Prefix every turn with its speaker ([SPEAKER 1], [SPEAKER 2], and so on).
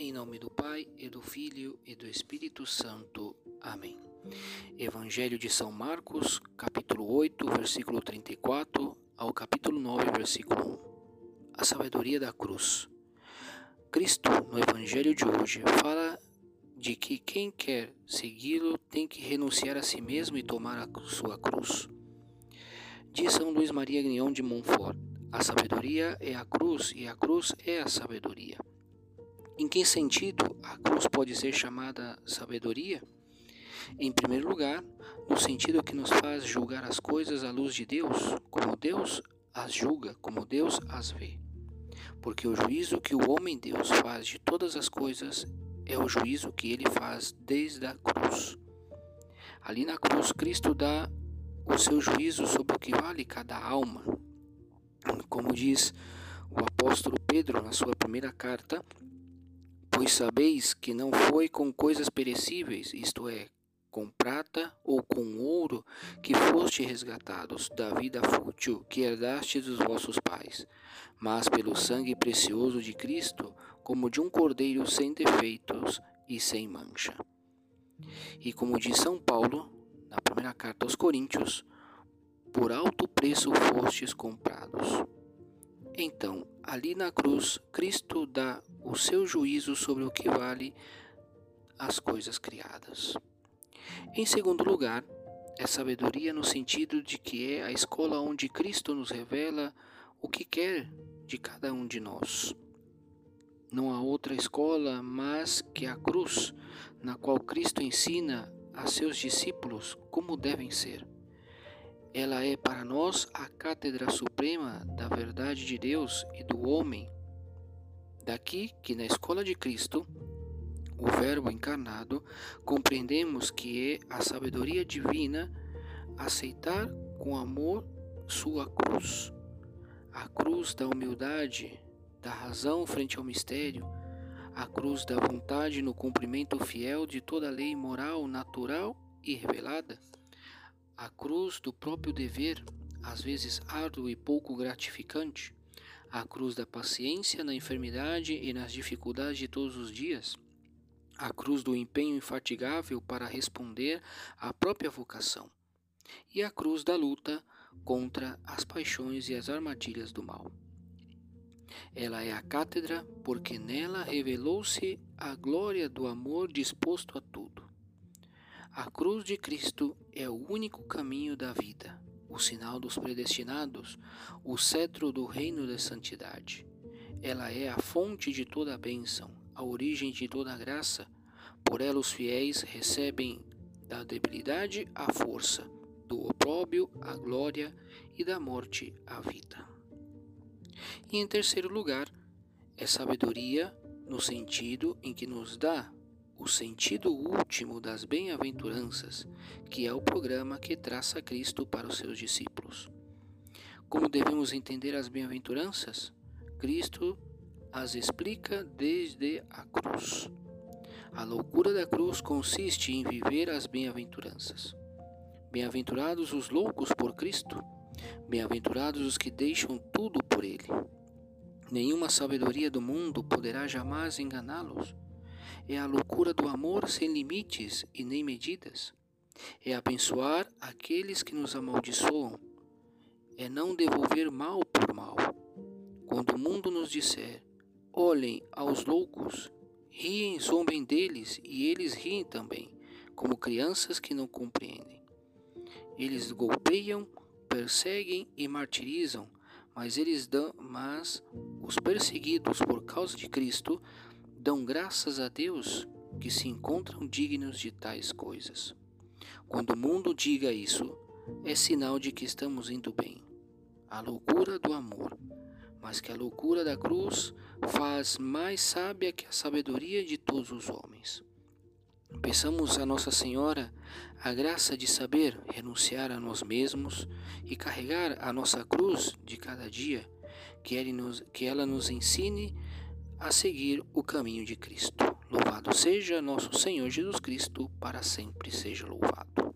[SPEAKER 1] Em nome do Pai, e do Filho e do Espírito Santo. Amém. Evangelho de São Marcos, capítulo 8, versículo 34 ao capítulo 9, versículo 1. A sabedoria da cruz. Cristo, no Evangelho de hoje, fala de que quem quer segui-lo tem que renunciar a si mesmo e tomar a sua cruz. Diz São Luís Maria Grignon de Montfort: a sabedoria é a cruz e a cruz é a sabedoria. Em que sentido a cruz pode ser chamada sabedoria? Em primeiro lugar, no sentido que nos faz julgar as coisas à luz de Deus, como Deus as julga, como Deus as vê. Porque o juízo que o homem Deus faz de todas as coisas é o juízo que ele faz desde a cruz. Ali na cruz, Cristo dá o seu juízo sobre o que vale cada alma. Como diz o apóstolo Pedro na sua primeira carta, pois sabeis que não foi com coisas perecíveis, isto é, com prata ou com ouro, que foste resgatados da vida fútil que herdastes dos vossos pais, mas pelo sangue precioso de Cristo, como de um cordeiro sem defeitos e sem mancha. E como diz São Paulo, na primeira carta aos Coríntios, por alto preço fostes comprados. Então, ali na cruz, Cristo dá o seu juízo sobre o que vale as coisas criadas. Em segundo lugar, é sabedoria no sentido de que é a escola onde Cristo nos revela o que quer de cada um de nós. Não há outra escola mais que a cruz, na qual Cristo ensina a seus discípulos como devem ser. Ela é para nós a cátedra suprema da verdade de Deus e do homem. Daqui que na escola de Cristo o Verbo encarnado, compreendemos que é a sabedoria divina aceitar com amor sua cruz. A cruz da humildade, da razão frente ao mistério, a cruz da vontade no cumprimento fiel de toda a lei moral, natural e revelada, a cruz do próprio dever, às vezes árduo e pouco gratificante, a cruz da paciência na enfermidade e nas dificuldades de todos os dias a cruz do empenho infatigável para responder à própria vocação, e a cruz da luta contra as paixões e as armadilhas do mal. Ela é a cátedra porque nela revelou-se a glória do amor disposto a tudo. A cruz de Cristo é o único caminho da vida, o sinal dos predestinados, o cetro do reino da santidade. Ela é a fonte de toda a bênção, a origem de toda a graça. Por ela os fiéis recebem da debilidade a força, do opróbio a glória e da morte a vida. E em terceiro lugar, é sabedoria no sentido em que nos dá o sentido último das bem-aventuranças, que é o programa que traça Cristo para os seus discípulos. Como devemos entender as bem-aventuranças? Cristo as explica desde a cruz. A loucura da cruz consiste em viver as bem-aventuranças. Bem-aventurados os loucos por Cristo, bem-aventurados os que deixam tudo por Ele. Nenhuma sabedoria do mundo poderá jamais enganá-los. É a loucura do amor sem limites e nem medidas. É abençoar aqueles que nos amaldiçoam. É não devolver mal por mal. Quando o mundo nos disser, Olhem aos loucos, riem, zombem deles, e eles riem também, como crianças que não compreendem. Eles golpeiam, perseguem e martirizam, mas eles dão, mas os perseguidos por causa de Cristo dão graças a Deus que se encontram dignos de tais coisas. Quando o mundo diga isso, é sinal de que estamos indo bem. A loucura do amor mas que a loucura da cruz faz mais sábia que a sabedoria de todos os homens. Peçamos a Nossa Senhora a graça de saber renunciar a nós mesmos e carregar a nossa cruz de cada dia, que ela nos, que ela nos ensine a seguir o caminho de Cristo. Louvado seja nosso Senhor Jesus Cristo, para sempre seja louvado.